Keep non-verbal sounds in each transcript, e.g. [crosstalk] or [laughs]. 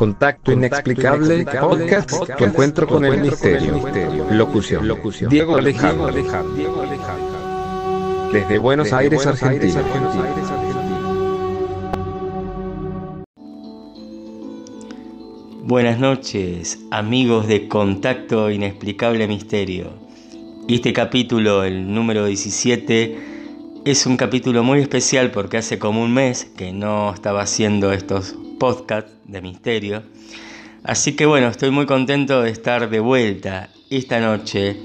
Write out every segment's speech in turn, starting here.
Contacto inexplicable, podcast, tu encuentro con el misterio. Locución, Diego Alejandro. Desde Buenos Aires, Argentina. Buenas noches, amigos de Contacto Inexplicable Misterio. Este capítulo, el número 17, es un capítulo muy especial porque hace como un mes que no estaba haciendo estos podcast de misterio. Así que bueno, estoy muy contento de estar de vuelta esta noche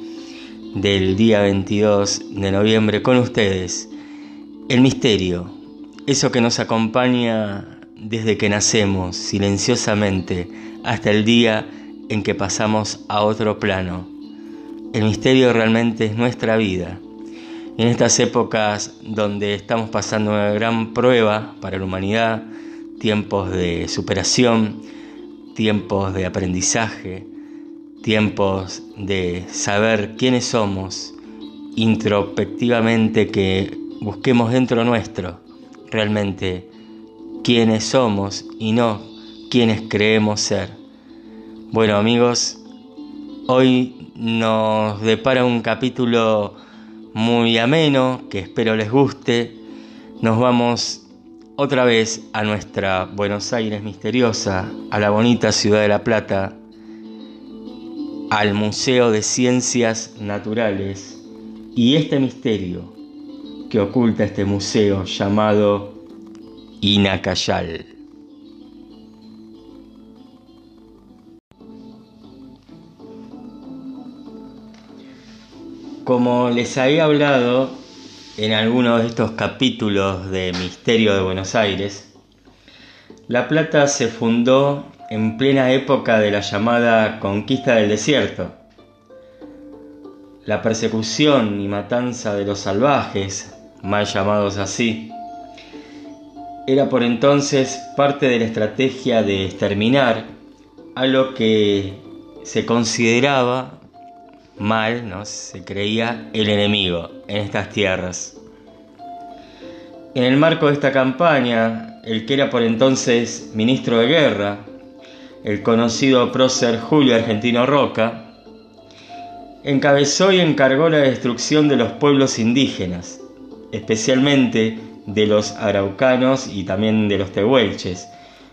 del día 22 de noviembre con ustedes. El misterio, eso que nos acompaña desde que nacemos silenciosamente hasta el día en que pasamos a otro plano. El misterio realmente es nuestra vida. En estas épocas donde estamos pasando una gran prueba para la humanidad, tiempos de superación, tiempos de aprendizaje, tiempos de saber quiénes somos, introspectivamente que busquemos dentro nuestro realmente quiénes somos y no quiénes creemos ser. Bueno amigos, hoy nos depara un capítulo muy ameno que espero les guste. Nos vamos otra vez a nuestra Buenos Aires misteriosa, a la bonita ciudad de La Plata, al Museo de Ciencias Naturales y este misterio que oculta este museo llamado Inacayal. Como les había hablado en alguno de estos capítulos de Misterio de Buenos Aires, La Plata se fundó en plena época de la llamada conquista del desierto. La persecución y matanza de los salvajes, mal llamados así, era por entonces parte de la estrategia de exterminar a lo que se consideraba mal, ¿no? se creía el enemigo en estas tierras. En el marco de esta campaña, el que era por entonces ministro de guerra, el conocido prócer Julio Argentino Roca, encabezó y encargó la destrucción de los pueblos indígenas, especialmente de los araucanos y también de los tehuelches,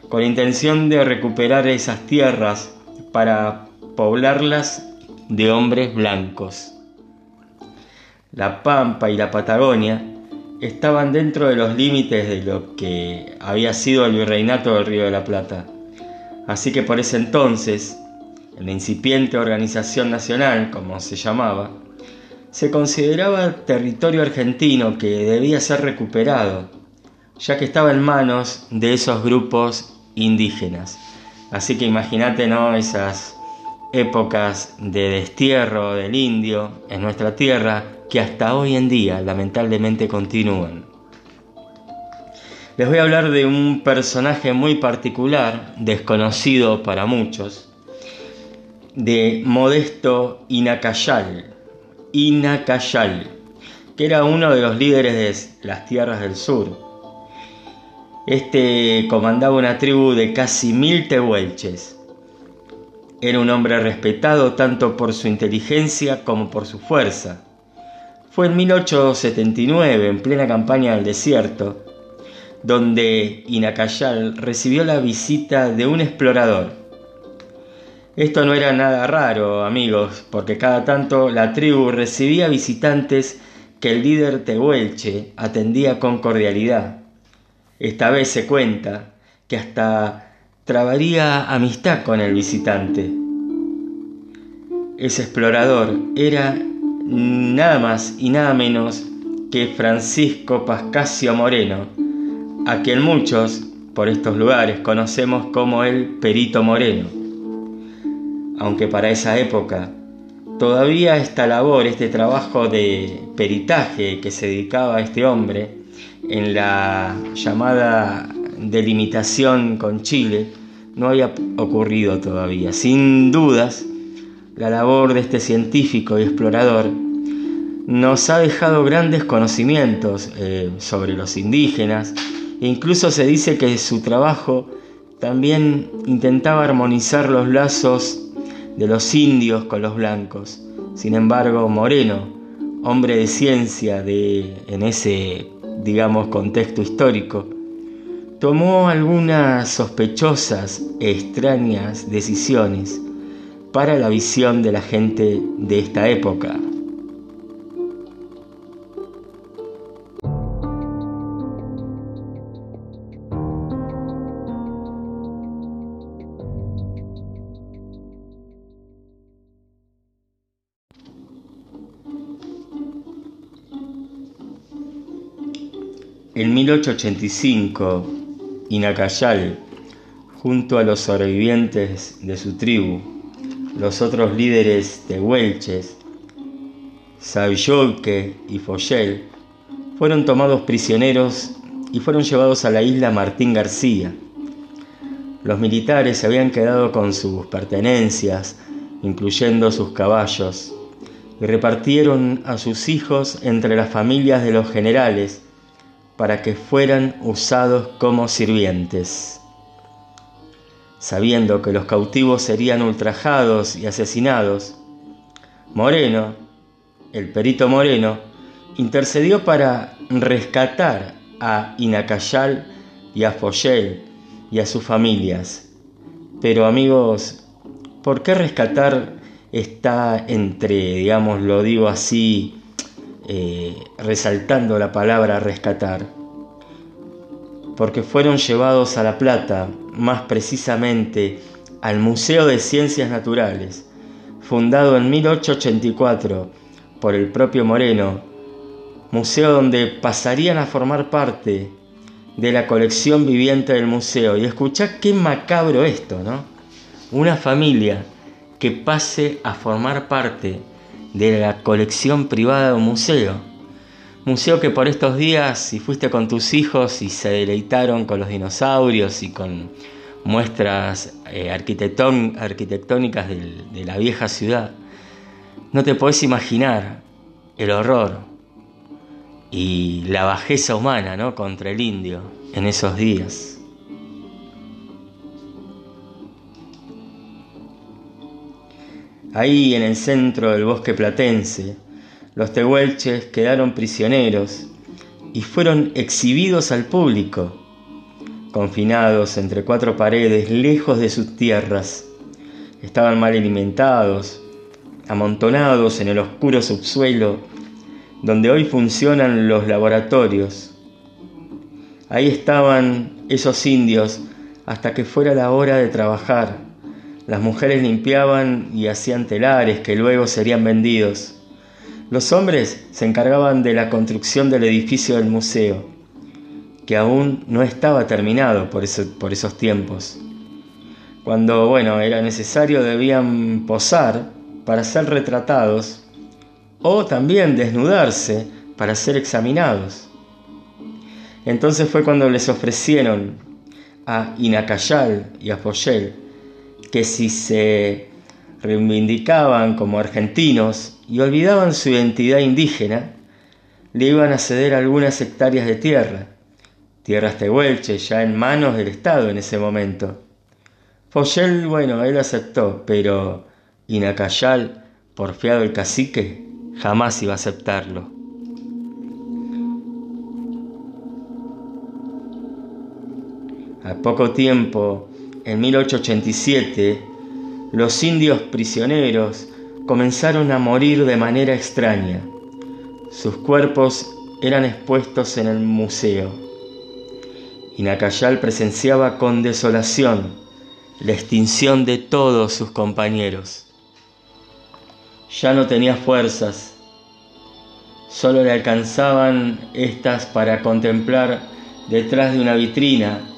con intención de recuperar esas tierras para poblarlas de hombres blancos. La Pampa y la Patagonia estaban dentro de los límites de lo que había sido el virreinato del Río de la Plata. Así que por ese entonces, en la incipiente organización nacional, como se llamaba, se consideraba territorio argentino que debía ser recuperado, ya que estaba en manos de esos grupos indígenas. Así que imagínate, ¿no? Esas épocas de destierro del indio en nuestra tierra que hasta hoy en día lamentablemente continúan. Les voy a hablar de un personaje muy particular, desconocido para muchos, de Modesto Inacayal, Inacayal, que era uno de los líderes de las tierras del sur. Este comandaba una tribu de casi mil tehuelches era un hombre respetado tanto por su inteligencia como por su fuerza. Fue en 1879, en plena campaña del desierto, donde Inacayal recibió la visita de un explorador. Esto no era nada raro, amigos, porque cada tanto la tribu recibía visitantes que el líder tehuelche atendía con cordialidad. Esta vez se cuenta que hasta trabaría amistad con el visitante. Ese explorador era nada más y nada menos que Francisco Pascasio Moreno, a quien muchos por estos lugares conocemos como el Perito Moreno. Aunque para esa época todavía esta labor, este trabajo de peritaje que se dedicaba a este hombre en la llamada delimitación con Chile no había ocurrido todavía. Sin dudas, la labor de este científico y explorador nos ha dejado grandes conocimientos eh, sobre los indígenas incluso se dice que su trabajo también intentaba armonizar los lazos de los indios con los blancos. Sin embargo, Moreno, hombre de ciencia de, en ese, digamos, contexto histórico, tomó algunas sospechosas e extrañas decisiones para la visión de la gente de esta época. En 1885, Inacayal, junto a los sobrevivientes de su tribu, los otros líderes de Huelches, Savilloque y Foyel, fueron tomados prisioneros y fueron llevados a la isla Martín García. Los militares se habían quedado con sus pertenencias, incluyendo sus caballos, y repartieron a sus hijos entre las familias de los generales, para que fueran usados como sirvientes. Sabiendo que los cautivos serían ultrajados y asesinados, Moreno, el perito Moreno, intercedió para rescatar a Inacayal y a Foyel y a sus familias. Pero amigos, ¿por qué rescatar está entre, digamos, lo digo así, eh, resaltando la palabra rescatar, porque fueron llevados a La Plata, más precisamente al Museo de Ciencias Naturales, fundado en 1884 por el propio Moreno, museo donde pasarían a formar parte de la colección viviente del museo. Y escuchá qué macabro esto, ¿no? Una familia que pase a formar parte de la colección privada de un museo. Museo que por estos días, si fuiste con tus hijos y se deleitaron con los dinosaurios y con muestras eh, arquitectónicas de la vieja ciudad, no te podés imaginar el horror y la bajeza humana ¿no? contra el indio en esos días. Ahí en el centro del bosque platense, los tehuelches quedaron prisioneros y fueron exhibidos al público, confinados entre cuatro paredes lejos de sus tierras. Estaban mal alimentados, amontonados en el oscuro subsuelo donde hoy funcionan los laboratorios. Ahí estaban esos indios hasta que fuera la hora de trabajar las mujeres limpiaban y hacían telares que luego serían vendidos. Los hombres se encargaban de la construcción del edificio del museo, que aún no estaba terminado por, por esos tiempos. Cuando, bueno, era necesario debían posar para ser retratados o también desnudarse para ser examinados. Entonces fue cuando les ofrecieron a Inacayal y a Foyel que si se reivindicaban como argentinos y olvidaban su identidad indígena, le iban a ceder algunas hectáreas de tierra, tierras tehuelches ya en manos del Estado en ese momento. Foyel, bueno, él aceptó, pero Inacayal, porfiado el cacique, jamás iba a aceptarlo. A poco tiempo en 1887, los indios prisioneros comenzaron a morir de manera extraña. Sus cuerpos eran expuestos en el museo. Y Nacayal presenciaba con desolación la extinción de todos sus compañeros. Ya no tenía fuerzas, solo le alcanzaban estas para contemplar detrás de una vitrina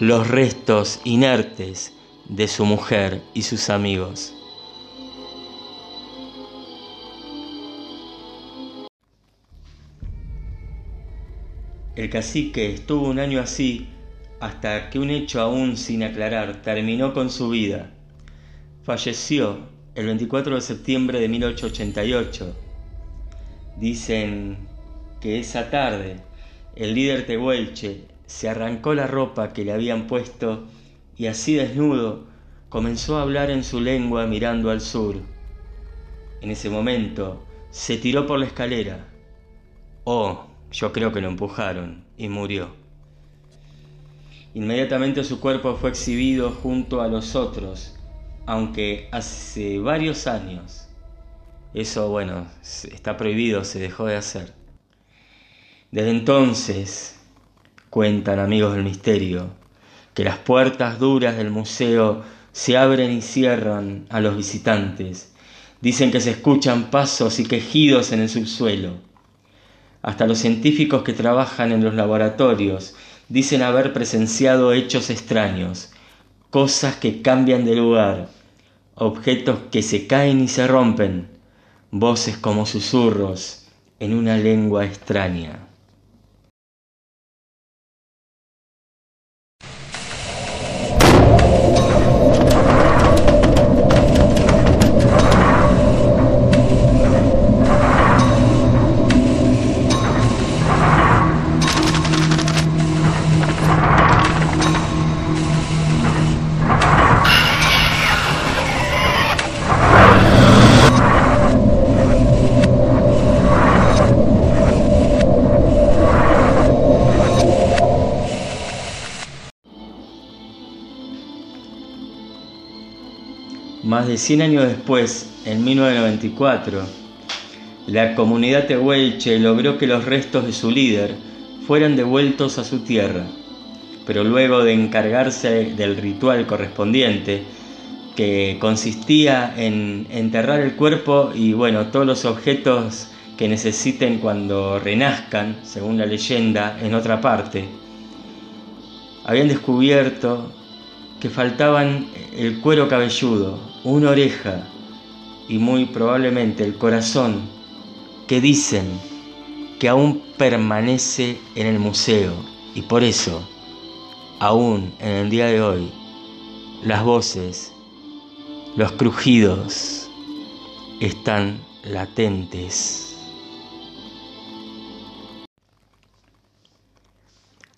los restos inertes de su mujer y sus amigos. El cacique estuvo un año así hasta que un hecho aún sin aclarar terminó con su vida. Falleció el 24 de septiembre de 1888. Dicen que esa tarde el líder tehuelche se arrancó la ropa que le habían puesto y así desnudo comenzó a hablar en su lengua mirando al sur. En ese momento se tiró por la escalera. Oh, yo creo que lo empujaron y murió. Inmediatamente su cuerpo fue exhibido junto a los otros, aunque hace varios años. Eso, bueno, está prohibido, se dejó de hacer. Desde entonces, cuentan amigos del misterio, que las puertas duras del museo se abren y cierran a los visitantes. Dicen que se escuchan pasos y quejidos en el subsuelo. Hasta los científicos que trabajan en los laboratorios dicen haber presenciado hechos extraños, cosas que cambian de lugar, objetos que se caen y se rompen, voces como susurros en una lengua extraña. De 100 años después, en 1994, la comunidad tehuelche logró que los restos de su líder fueran devueltos a su tierra, pero luego de encargarse del ritual correspondiente, que consistía en enterrar el cuerpo y bueno, todos los objetos que necesiten cuando renazcan, según la leyenda, en otra parte, habían descubierto que faltaban el cuero cabelludo, una oreja y muy probablemente el corazón que dicen que aún permanece en el museo y por eso, aún en el día de hoy, las voces, los crujidos están latentes.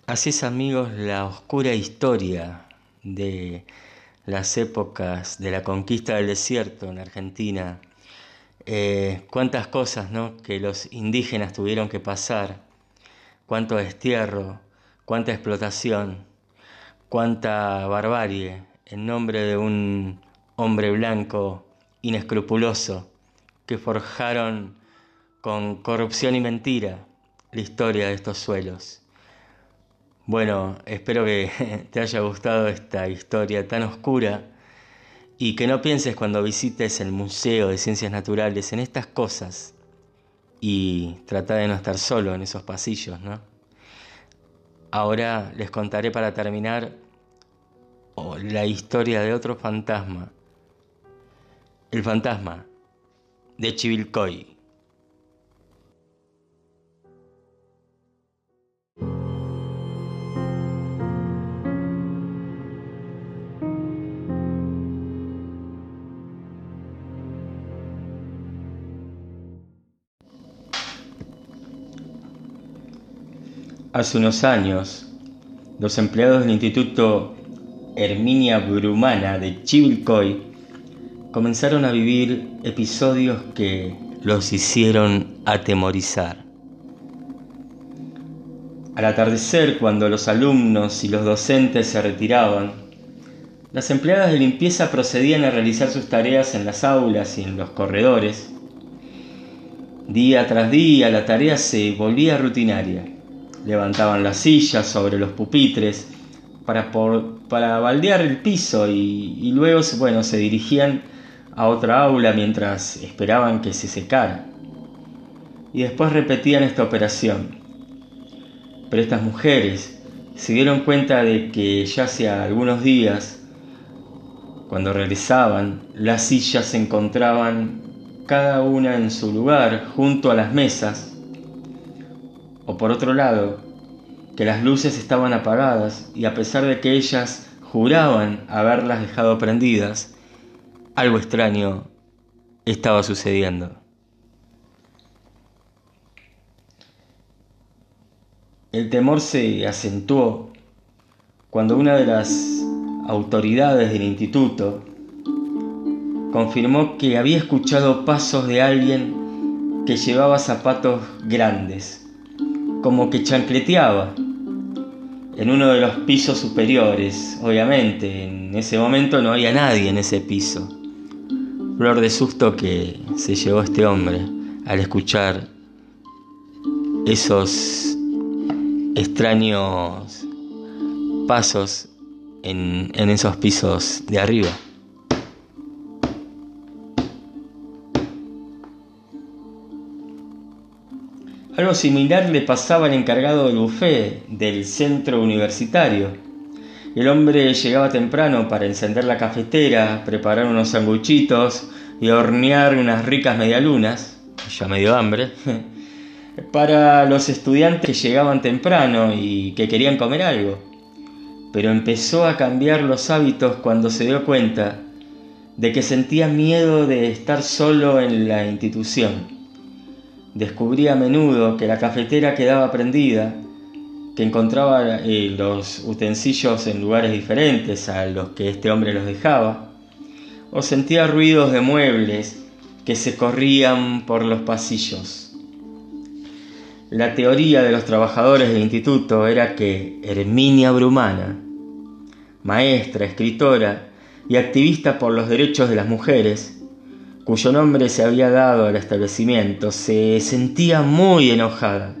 Así es amigos la oscura historia de las épocas de la conquista del desierto en Argentina, eh, cuántas cosas ¿no? que los indígenas tuvieron que pasar, cuánto destierro, cuánta explotación, cuánta barbarie en nombre de un hombre blanco inescrupuloso que forjaron con corrupción y mentira la historia de estos suelos. Bueno, espero que [laughs] te haya gustado esta historia tan oscura y que no pienses cuando visites el Museo de Ciencias Naturales en estas cosas y trata de no estar solo en esos pasillos, ¿no? Ahora les contaré para terminar la historia de otro fantasma, el fantasma de Chivilcoy. Hace unos años, los empleados del Instituto Herminia Brumana de Chivilcoy comenzaron a vivir episodios que los hicieron atemorizar. Al atardecer, cuando los alumnos y los docentes se retiraban, las empleadas de limpieza procedían a realizar sus tareas en las aulas y en los corredores. Día tras día la tarea se volvía rutinaria levantaban las sillas sobre los pupitres para, para baldear el piso y, luego bueno, se dirigían a otra aula mientras esperaban que se secara. Y después repetían esta operación. Pero estas mujeres se dieron cuenta de que ya hacía algunos días, cuando regresaban, las sillas se encontraban cada una en su lugar junto a las mesas o por otro lado, que las luces estaban apagadas y a pesar de que ellas juraban haberlas dejado prendidas, algo extraño estaba sucediendo. El temor se acentuó cuando una de las autoridades del instituto, confirmó que había escuchado pasos de alguien que llevaba zapatos grandes, como que chancleteaba en uno de los pisos superiores. Obviamente, en ese momento no había nadie en ese piso. Flor de susto que se llevó este hombre al escuchar esos extraños pasos en, en esos pisos de arriba. Algo similar le pasaba al encargado del buffet del centro universitario. El hombre llegaba temprano para encender la cafetera, preparar unos sanguchitos y hornear unas ricas medialunas, ya medio hambre, [laughs] para los estudiantes que llegaban temprano y que querían comer algo. Pero empezó a cambiar los hábitos cuando se dio cuenta de que sentía miedo de estar solo en la institución descubrí a menudo que la cafetera quedaba prendida, que encontraba eh, los utensilios en lugares diferentes a los que este hombre los dejaba, o sentía ruidos de muebles que se corrían por los pasillos. La teoría de los trabajadores del instituto era que Herminia Brumana, maestra, escritora y activista por los derechos de las mujeres, cuyo nombre se había dado al establecimiento, se sentía muy enojada.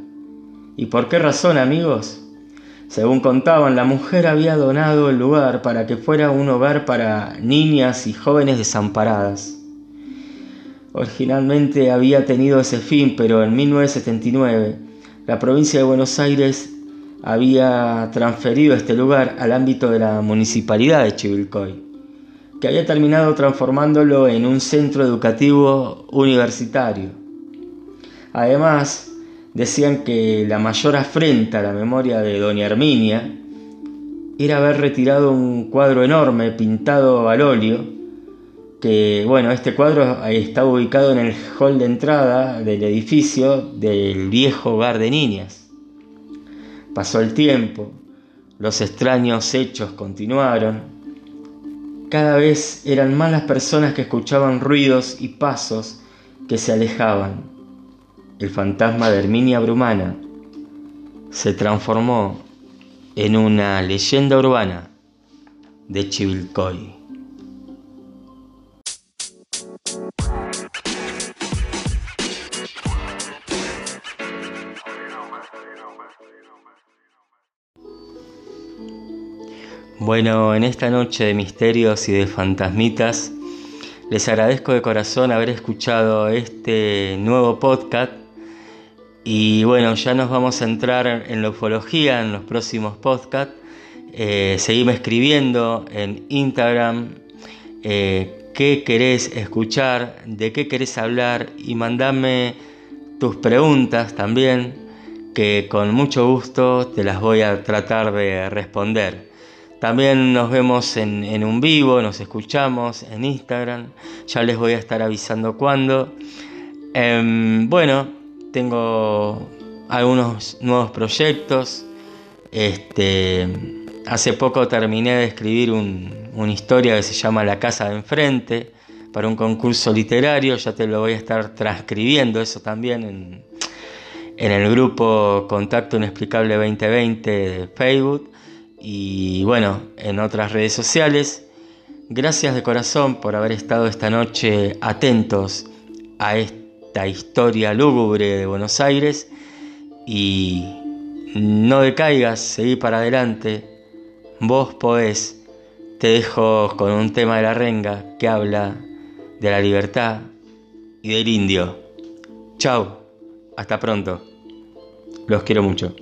¿Y por qué razón, amigos? Según contaban, la mujer había donado el lugar para que fuera un hogar para niñas y jóvenes desamparadas. Originalmente había tenido ese fin, pero en 1979 la provincia de Buenos Aires había transferido este lugar al ámbito de la municipalidad de Chivilcoy que había terminado transformándolo en un centro educativo universitario. Además, decían que la mayor afrenta a la memoria de doña Herminia era haber retirado un cuadro enorme pintado al óleo, que bueno, este cuadro estaba ubicado en el hall de entrada del edificio del viejo hogar de niñas. Pasó el tiempo, los extraños hechos continuaron, cada vez eran más las personas que escuchaban ruidos y pasos que se alejaban. El fantasma de Herminia Brumana se transformó en una leyenda urbana de Chivilcoy. Bueno, en esta noche de misterios y de fantasmitas, les agradezco de corazón haber escuchado este nuevo podcast. Y bueno, ya nos vamos a entrar en la ufología en los próximos podcasts. Eh, seguime escribiendo en Instagram eh, qué querés escuchar, de qué querés hablar y mandame tus preguntas también, que con mucho gusto te las voy a tratar de responder. También nos vemos en, un vivo, nos escuchamos en Instagram. Ya les voy a estar avisando cuándo. Em, bueno, tengo algunos nuevos proyectos. Este, hace poco terminé de escribir una historia que se llama La Casa de Enfrente para un concurso literario. Ya te lo voy a estar transcribiendo eso también en, en el grupo Contacto Inexplicable 2020 de Facebook y bueno, en otras redes sociales. Gracias de corazón por haber estado esta noche atentos a esta historia lúgubre de Buenos Aires y no decaigas, seguí para adelante, vos podés. Te dejo con un tema de la renga que habla de la libertad y del indio. Chao, hasta pronto. Los quiero mucho.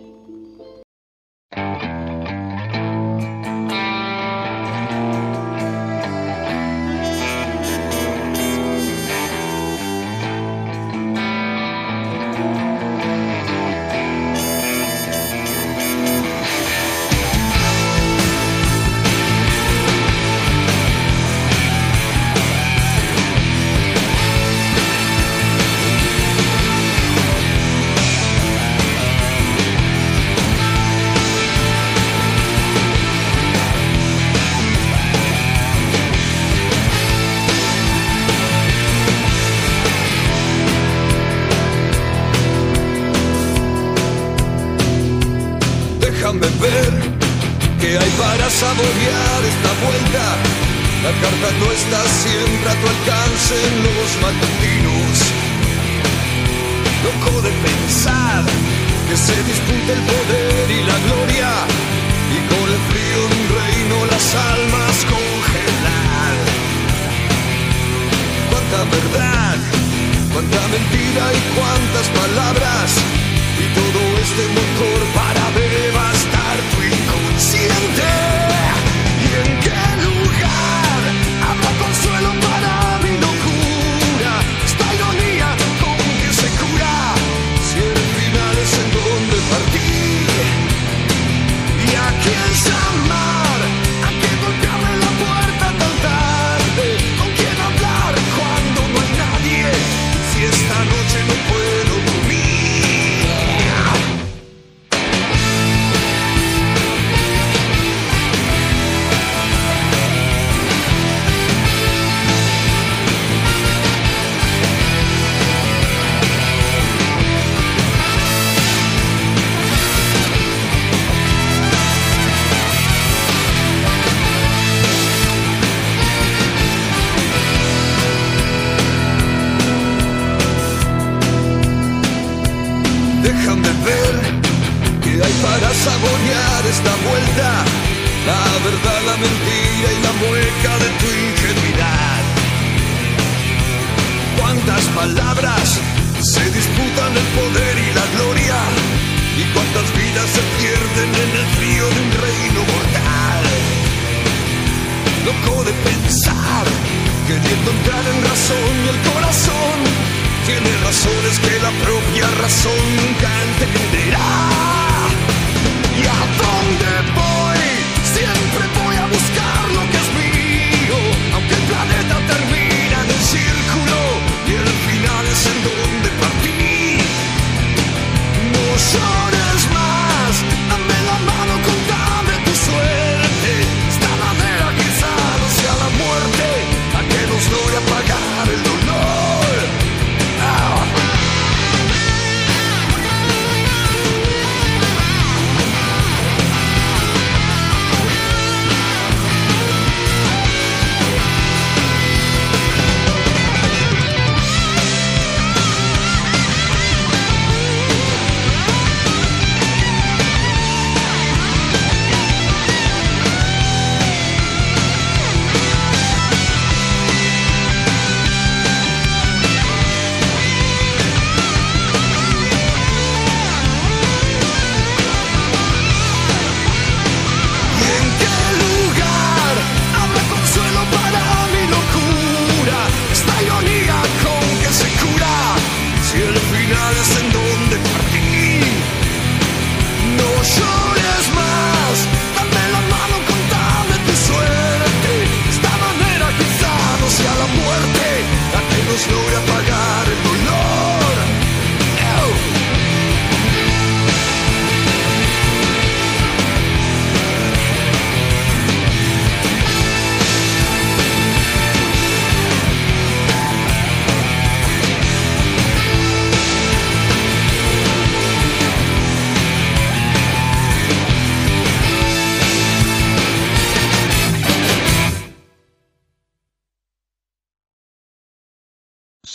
que se discute el poder y la gloria y con el frío un reino las almas congelar. Cuánta verdad, cuánta mentira y cuántas palabras y todo este motor para devastar tu inconsciente. queriendo entrar en razón y el corazón tiene razones que la propia razón nunca entenderá.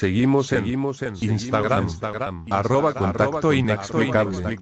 Seguimos en, seguimos en Instagram, arroba contacto, inexplicable.